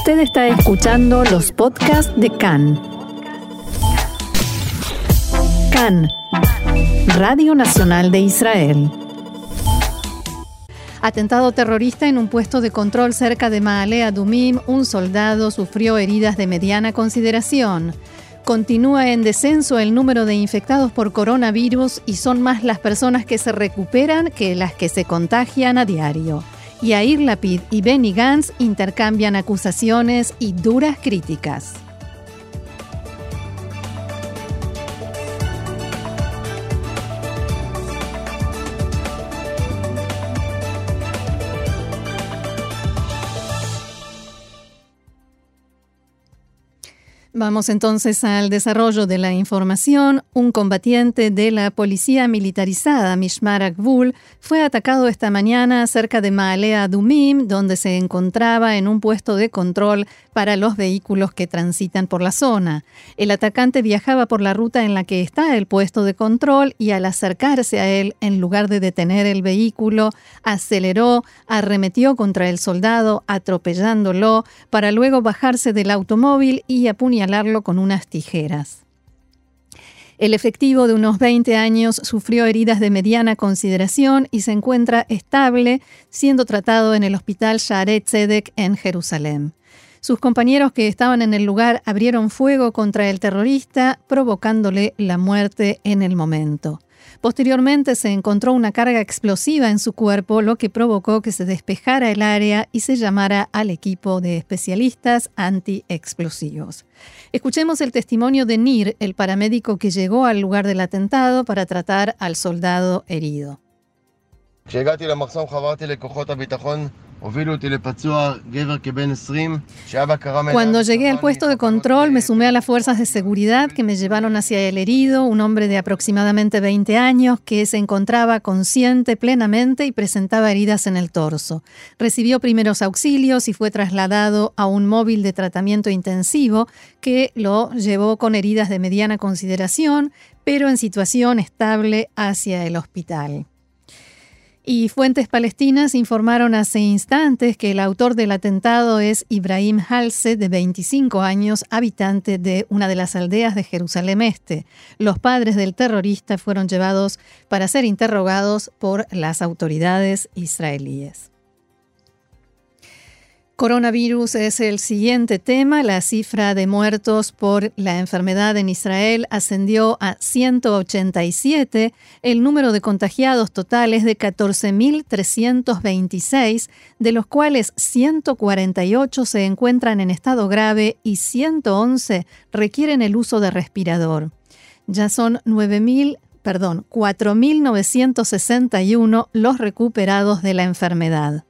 Usted está escuchando los podcasts de CAN. CAN, Radio Nacional de Israel. Atentado terrorista en un puesto de control cerca de Maalea Dumim, un soldado sufrió heridas de mediana consideración. Continúa en descenso el número de infectados por coronavirus y son más las personas que se recuperan que las que se contagian a diario. Yair Lapid y Benny Gantz intercambian acusaciones y duras críticas. Vamos entonces al desarrollo de la información. Un combatiente de la policía militarizada, Mishmar Akbul, fue atacado esta mañana cerca de Maalea Dumim, donde se encontraba en un puesto de control para los vehículos que transitan por la zona. El atacante viajaba por la ruta en la que está el puesto de control y al acercarse a él, en lugar de detener el vehículo, aceleró, arremetió contra el soldado, atropellándolo, para luego bajarse del automóvil y con unas tijeras. El efectivo de unos 20 años sufrió heridas de mediana consideración y se encuentra estable, siendo tratado en el hospital Sharet Zedek en Jerusalén. Sus compañeros que estaban en el lugar abrieron fuego contra el terrorista, provocándole la muerte en el momento. Posteriormente se encontró una carga explosiva en su cuerpo, lo que provocó que se despejara el área y se llamara al equipo de especialistas antiexplosivos. Escuchemos el testimonio de Nir, el paramédico que llegó al lugar del atentado para tratar al soldado herido. Cuando llegué al puesto de control, me sumé a las fuerzas de seguridad que me llevaron hacia el herido, un hombre de aproximadamente 20 años que se encontraba consciente plenamente y presentaba heridas en el torso. Recibió primeros auxilios y fue trasladado a un móvil de tratamiento intensivo que lo llevó con heridas de mediana consideración, pero en situación estable hacia el hospital. Y fuentes palestinas informaron hace instantes que el autor del atentado es Ibrahim Halse, de 25 años, habitante de una de las aldeas de Jerusalén Este. Los padres del terrorista fueron llevados para ser interrogados por las autoridades israelíes. Coronavirus es el siguiente tema. La cifra de muertos por la enfermedad en Israel ascendió a 187. El número de contagiados total es de 14.326, de los cuales 148 se encuentran en estado grave y 111 requieren el uso de respirador. Ya son 9.000 perdón, 4.961 los recuperados de la enfermedad.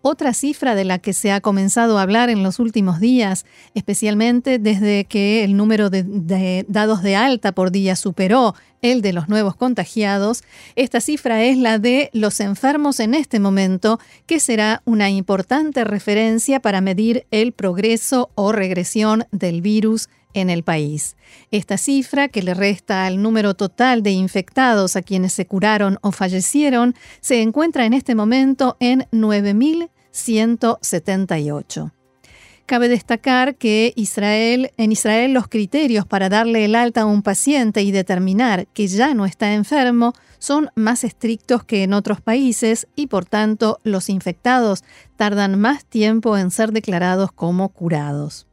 Otra cifra de la que se ha comenzado a hablar en los últimos días, especialmente desde que el número de, dados de alta por día superó el de los nuevos contagiados, esta cifra es la de los enfermos en este momento, que será una importante referencia para medir el progreso o regresión del virus en el país. Esta cifra, que le resta al número total de infectados a quienes se curaron o fallecieron, se encuentra en este momento en 9.178. Cabe destacar que Israel, en Israel los criterios para darle el alta a un paciente y determinar que ya no está enfermo son más estrictos que en otros países y por tanto los infectados tardan más tiempo en ser declarados como curados.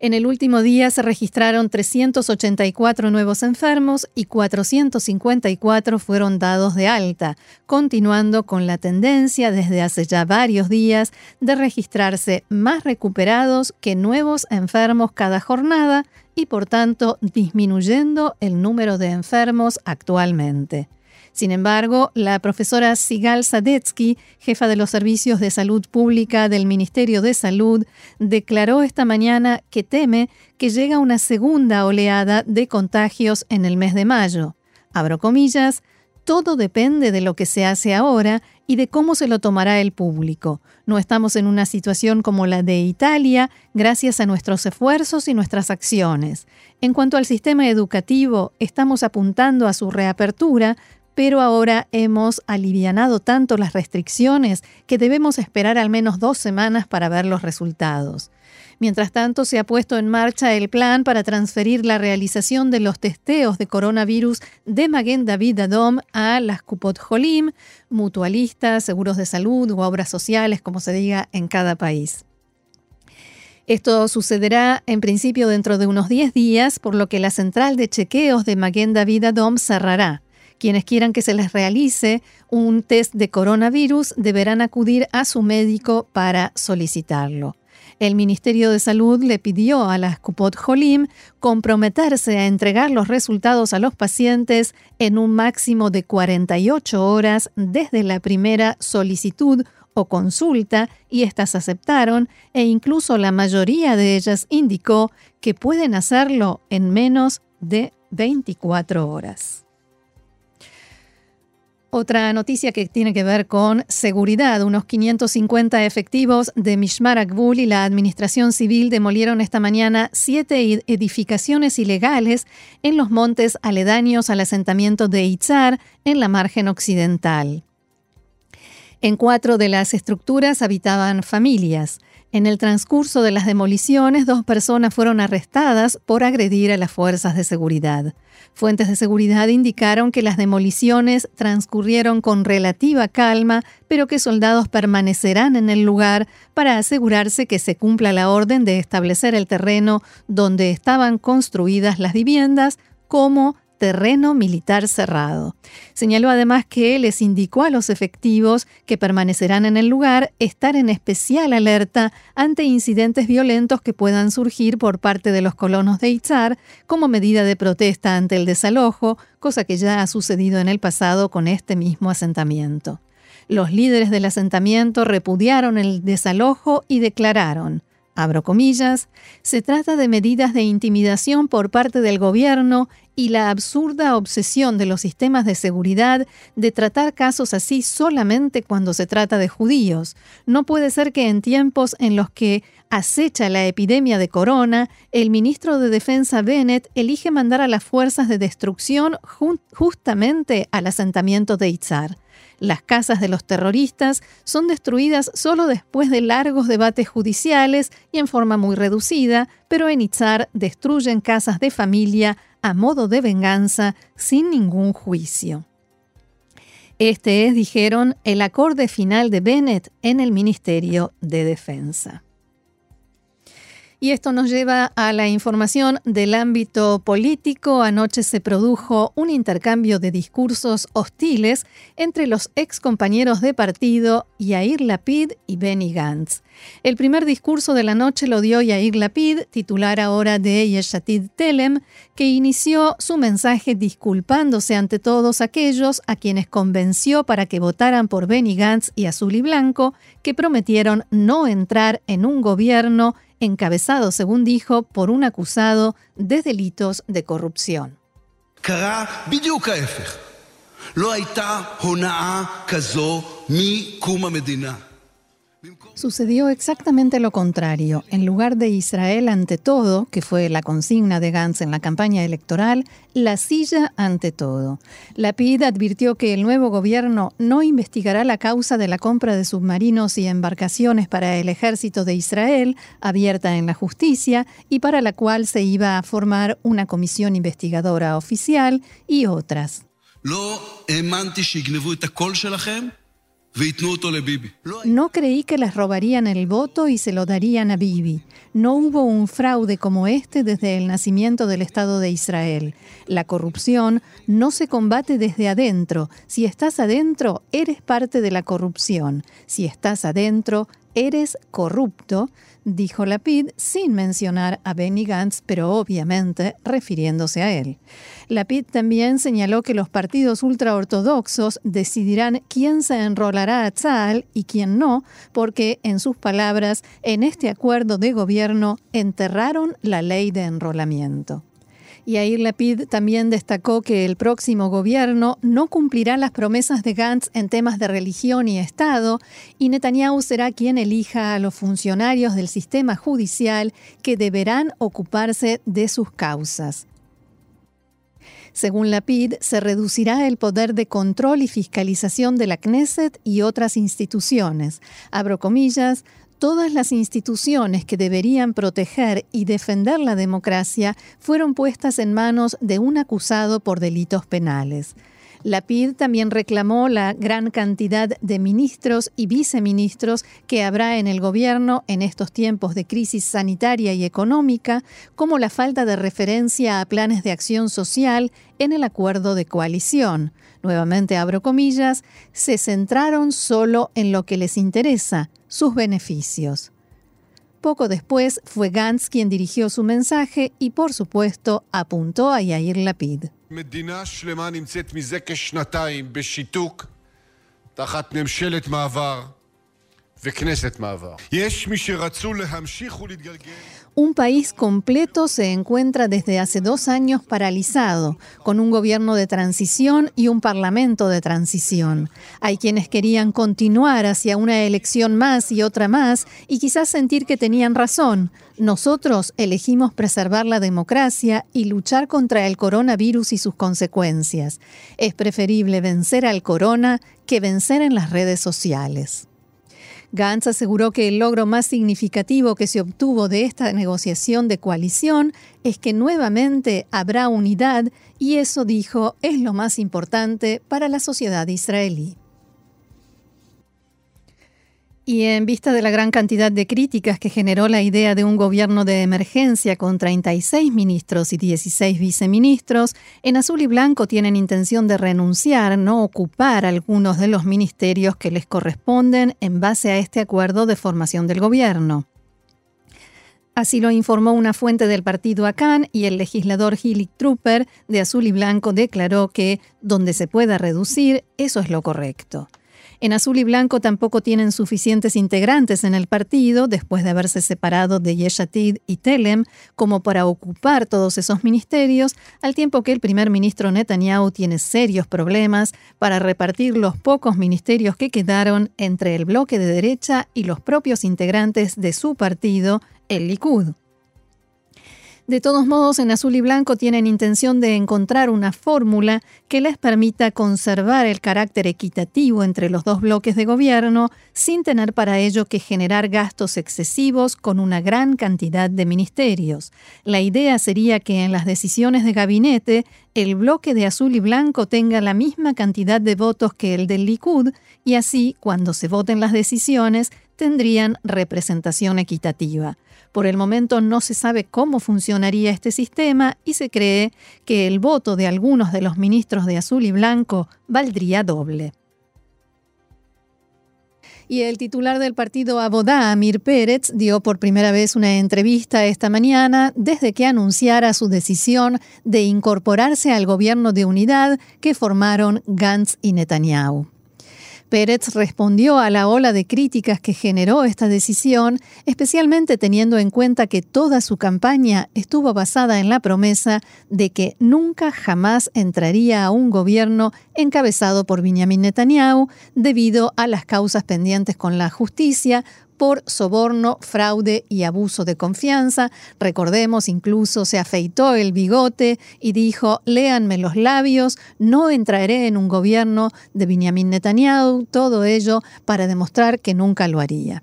En el último día se registraron 384 nuevos enfermos y 454 fueron dados de alta, continuando con la tendencia desde hace ya varios días de registrarse más recuperados que nuevos enfermos cada jornada y por tanto disminuyendo el número de enfermos actualmente. Sin embargo, la profesora Sigal Sadetsky, jefa de los servicios de salud pública del Ministerio de Salud, declaró esta mañana que teme que llega una segunda oleada de contagios en el mes de mayo. Abro comillas, todo depende de lo que se hace ahora y de cómo se lo tomará el público. No estamos en una situación como la de Italia gracias a nuestros esfuerzos y nuestras acciones. En cuanto al sistema educativo, estamos apuntando a su reapertura, pero ahora hemos alivianado tanto las restricciones que debemos esperar al menos dos semanas para ver los resultados. Mientras tanto, se ha puesto en marcha el plan para transferir la realización de los testeos de coronavirus de Maguen David Adom a las Kupot Jolim, mutualistas, seguros de salud u obras sociales, como se diga en cada país. Esto sucederá en principio dentro de unos 10 días, por lo que la central de chequeos de Maguen David Adom cerrará. Quienes quieran que se les realice un test de coronavirus deberán acudir a su médico para solicitarlo. El Ministerio de Salud le pidió a las Kupot Jolim comprometerse a entregar los resultados a los pacientes en un máximo de 48 horas desde la primera solicitud o consulta y éstas aceptaron e incluso la mayoría de ellas indicó que pueden hacerlo en menos de 24 horas. Otra noticia que tiene que ver con seguridad. Unos 550 efectivos de Mishmar Akbul y la Administración Civil demolieron esta mañana siete edificaciones ilegales en los montes aledaños al asentamiento de Itzar, en la margen occidental. En cuatro de las estructuras habitaban familias. En el transcurso de las demoliciones, dos personas fueron arrestadas por agredir a las fuerzas de seguridad. Fuentes de seguridad indicaron que las demoliciones transcurrieron con relativa calma, pero que soldados permanecerán en el lugar para asegurarse que se cumpla la orden de establecer el terreno donde estaban construidas las viviendas como terreno militar cerrado. Señaló además que les indicó a los efectivos que permanecerán en el lugar estar en especial alerta ante incidentes violentos que puedan surgir por parte de los colonos de Itzar como medida de protesta ante el desalojo, cosa que ya ha sucedido en el pasado con este mismo asentamiento. Los líderes del asentamiento repudiaron el desalojo y declararon abro comillas, se trata de medidas de intimidación por parte del gobierno y la absurda obsesión de los sistemas de seguridad de tratar casos así solamente cuando se trata de judíos. No puede ser que en tiempos en los que acecha la epidemia de corona, el ministro de Defensa Bennett elige mandar a las fuerzas de destrucción justamente al asentamiento de Itzar. Las casas de los terroristas son destruidas solo después de largos debates judiciales y en forma muy reducida, pero en Itzar destruyen casas de familia a modo de venganza sin ningún juicio. Este es, dijeron, el acorde final de Bennett en el Ministerio de Defensa. Y esto nos lleva a la información del ámbito político. Anoche se produjo un intercambio de discursos hostiles entre los ex compañeros de partido Yair Lapid y Benny Gantz. El primer discurso de la noche lo dio Yair Lapid, titular ahora de Yeshatid Telem, que inició su mensaje disculpándose ante todos aquellos a quienes convenció para que votaran por Benny Gantz y Azul y Blanco, que prometieron no entrar en un gobierno encabezado, según dijo, por un acusado de delitos de corrupción. Sucedió exactamente lo contrario. En lugar de Israel ante todo, que fue la consigna de Gantz en la campaña electoral, la silla ante todo. La PID advirtió que el nuevo gobierno no investigará la causa de la compra de submarinos y embarcaciones para el ejército de Israel, abierta en la justicia, y para la cual se iba a formar una comisión investigadora oficial y otras. No creí que les robarían el voto y se lo darían a Bibi. No hubo un fraude como este desde el nacimiento del Estado de Israel. La corrupción no se combate desde adentro. Si estás adentro, eres parte de la corrupción. Si estás adentro, eres corrupto dijo Lapid sin mencionar a Benny Gantz, pero obviamente refiriéndose a él. Lapid también señaló que los partidos ultraortodoxos decidirán quién se enrolará a Tzal y quién no, porque, en sus palabras, en este acuerdo de gobierno enterraron la ley de enrolamiento. Yair Lapid también destacó que el próximo gobierno no cumplirá las promesas de Gantz en temas de religión y Estado, y Netanyahu será quien elija a los funcionarios del sistema judicial que deberán ocuparse de sus causas. Según la PID, se reducirá el poder de control y fiscalización de la Knesset y otras instituciones. Abro comillas, todas las instituciones que deberían proteger y defender la democracia fueron puestas en manos de un acusado por delitos penales. La PID también reclamó la gran cantidad de ministros y viceministros que habrá en el gobierno en estos tiempos de crisis sanitaria y económica, como la falta de referencia a planes de acción social en el acuerdo de coalición. Nuevamente abro comillas, se centraron solo en lo que les interesa, sus beneficios. Poco después fue Gantz quien dirigió su mensaje y, por supuesto, apuntó a Yair Lapid. Un país completo se encuentra desde hace dos años paralizado, con un gobierno de transición y un parlamento de transición. Hay quienes querían continuar hacia una elección más y otra más y quizás sentir que tenían razón. Nosotros elegimos preservar la democracia y luchar contra el coronavirus y sus consecuencias. Es preferible vencer al corona que vencer en las redes sociales. Gantz aseguró que el logro más significativo que se obtuvo de esta negociación de coalición es que nuevamente habrá unidad y eso, dijo, es lo más importante para la sociedad israelí. Y en vista de la gran cantidad de críticas que generó la idea de un gobierno de emergencia con 36 ministros y 16 viceministros, en azul y blanco tienen intención de renunciar, no ocupar algunos de los ministerios que les corresponden en base a este acuerdo de formación del gobierno. Así lo informó una fuente del partido ACAN y el legislador Hilly Trooper de Azul y Blanco declaró que donde se pueda reducir, eso es lo correcto. En azul y blanco tampoco tienen suficientes integrantes en el partido, después de haberse separado de Yeshatid y Telem, como para ocupar todos esos ministerios, al tiempo que el primer ministro Netanyahu tiene serios problemas para repartir los pocos ministerios que quedaron entre el bloque de derecha y los propios integrantes de su partido, el Likud. De todos modos, en azul y blanco tienen intención de encontrar una fórmula que les permita conservar el carácter equitativo entre los dos bloques de gobierno sin tener para ello que generar gastos excesivos con una gran cantidad de ministerios. La idea sería que en las decisiones de gabinete el bloque de azul y blanco tenga la misma cantidad de votos que el del Likud y así, cuando se voten las decisiones, tendrían representación equitativa. Por el momento no se sabe cómo funcionaría este sistema y se cree que el voto de algunos de los ministros de azul y blanco valdría doble. Y el titular del partido Abodá, Amir Pérez, dio por primera vez una entrevista esta mañana desde que anunciara su decisión de incorporarse al gobierno de unidad que formaron Gantz y Netanyahu. Pérez respondió a la ola de críticas que generó esta decisión, especialmente teniendo en cuenta que toda su campaña estuvo basada en la promesa de que nunca jamás entraría a un gobierno encabezado por Benjamin Netanyahu debido a las causas pendientes con la justicia por soborno, fraude y abuso de confianza. Recordemos, incluso se afeitó el bigote y dijo, léanme los labios, no entraré en un gobierno de Benjamin Netanyahu, todo ello para demostrar que nunca lo haría.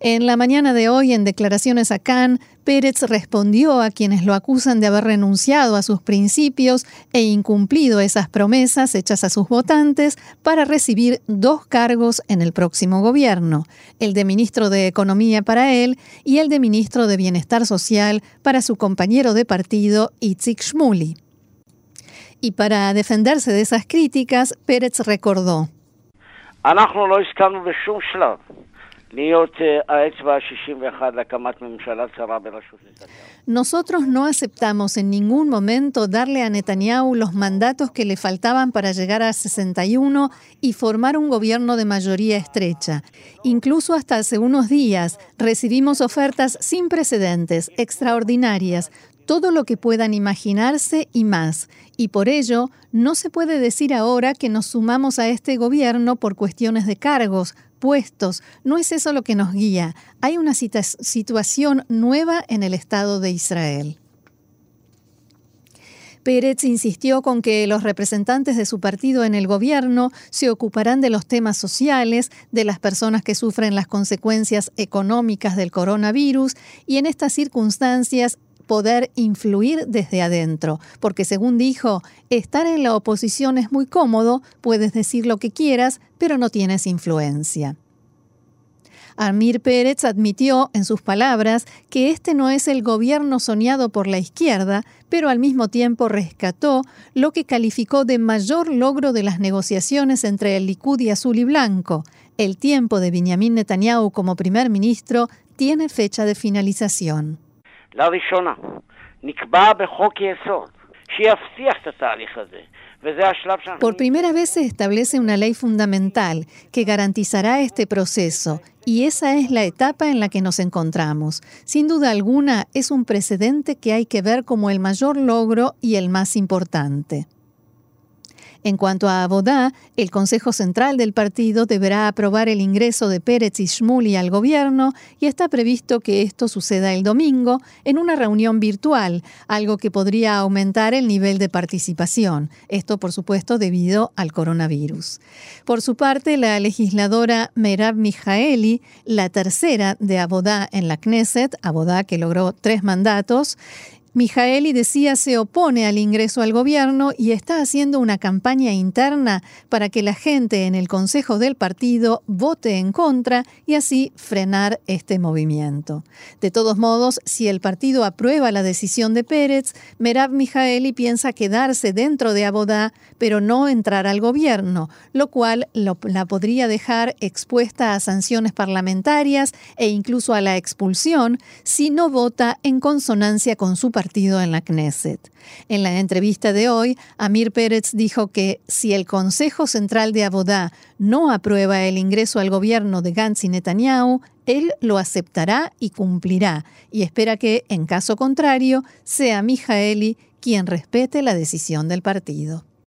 En la mañana de hoy, en declaraciones a Cannes, Pérez respondió a quienes lo acusan de haber renunciado a sus principios e incumplido esas promesas hechas a sus votantes para recibir dos cargos en el próximo gobierno, el de ministro de Economía para él y el de ministro de Bienestar Social para su compañero de partido, Itzik Shmuli. Y para defenderse de esas críticas, Pérez recordó. Nosotros no aceptamos en ningún momento darle a Netanyahu los mandatos que le faltaban para llegar a 61 y formar un gobierno de mayoría estrecha. Incluso hasta hace unos días recibimos ofertas sin precedentes, extraordinarias, todo lo que puedan imaginarse y más. Y por ello, no se puede decir ahora que nos sumamos a este gobierno por cuestiones de cargos, puestos. No es eso lo que nos guía. Hay una situación nueva en el Estado de Israel. Pérez insistió con que los representantes de su partido en el gobierno se ocuparán de los temas sociales, de las personas que sufren las consecuencias económicas del coronavirus y en estas circunstancias poder influir desde adentro, porque según dijo, estar en la oposición es muy cómodo, puedes decir lo que quieras, pero no tienes influencia. Amir Pérez admitió, en sus palabras, que este no es el gobierno soñado por la izquierda, pero al mismo tiempo rescató lo que calificó de mayor logro de las negociaciones entre el Likud y Azul y Blanco. El tiempo de Benjamin Netanyahu como primer ministro tiene fecha de finalización. Por primera vez se establece una ley fundamental que garantizará este proceso y esa es la etapa en la que nos encontramos. Sin duda alguna es un precedente que hay que ver como el mayor logro y el más importante. En cuanto a Abodá, el Consejo Central del partido deberá aprobar el ingreso de Pérez y Shmuli al gobierno y está previsto que esto suceda el domingo en una reunión virtual, algo que podría aumentar el nivel de participación. Esto, por supuesto, debido al coronavirus. Por su parte, la legisladora Merab Mijaeli, la tercera de Abodá en la Knesset, Abodá que logró tres mandatos, Mijaeli decía se opone al ingreso al gobierno y está haciendo una campaña interna para que la gente en el Consejo del Partido vote en contra y así frenar este movimiento. De todos modos, si el partido aprueba la decisión de Pérez, Merab Mijaeli piensa quedarse dentro de Abodá, pero no entrar al gobierno, lo cual la podría dejar expuesta a sanciones parlamentarias e incluso a la expulsión si no vota en consonancia con su partido en la Knesset. En la entrevista de hoy, Amir Pérez dijo que si el Consejo Central de Abodá no aprueba el ingreso al gobierno de Gantz y Netanyahu, él lo aceptará y cumplirá, y espera que, en caso contrario, sea Mijaeli quien respete la decisión del partido.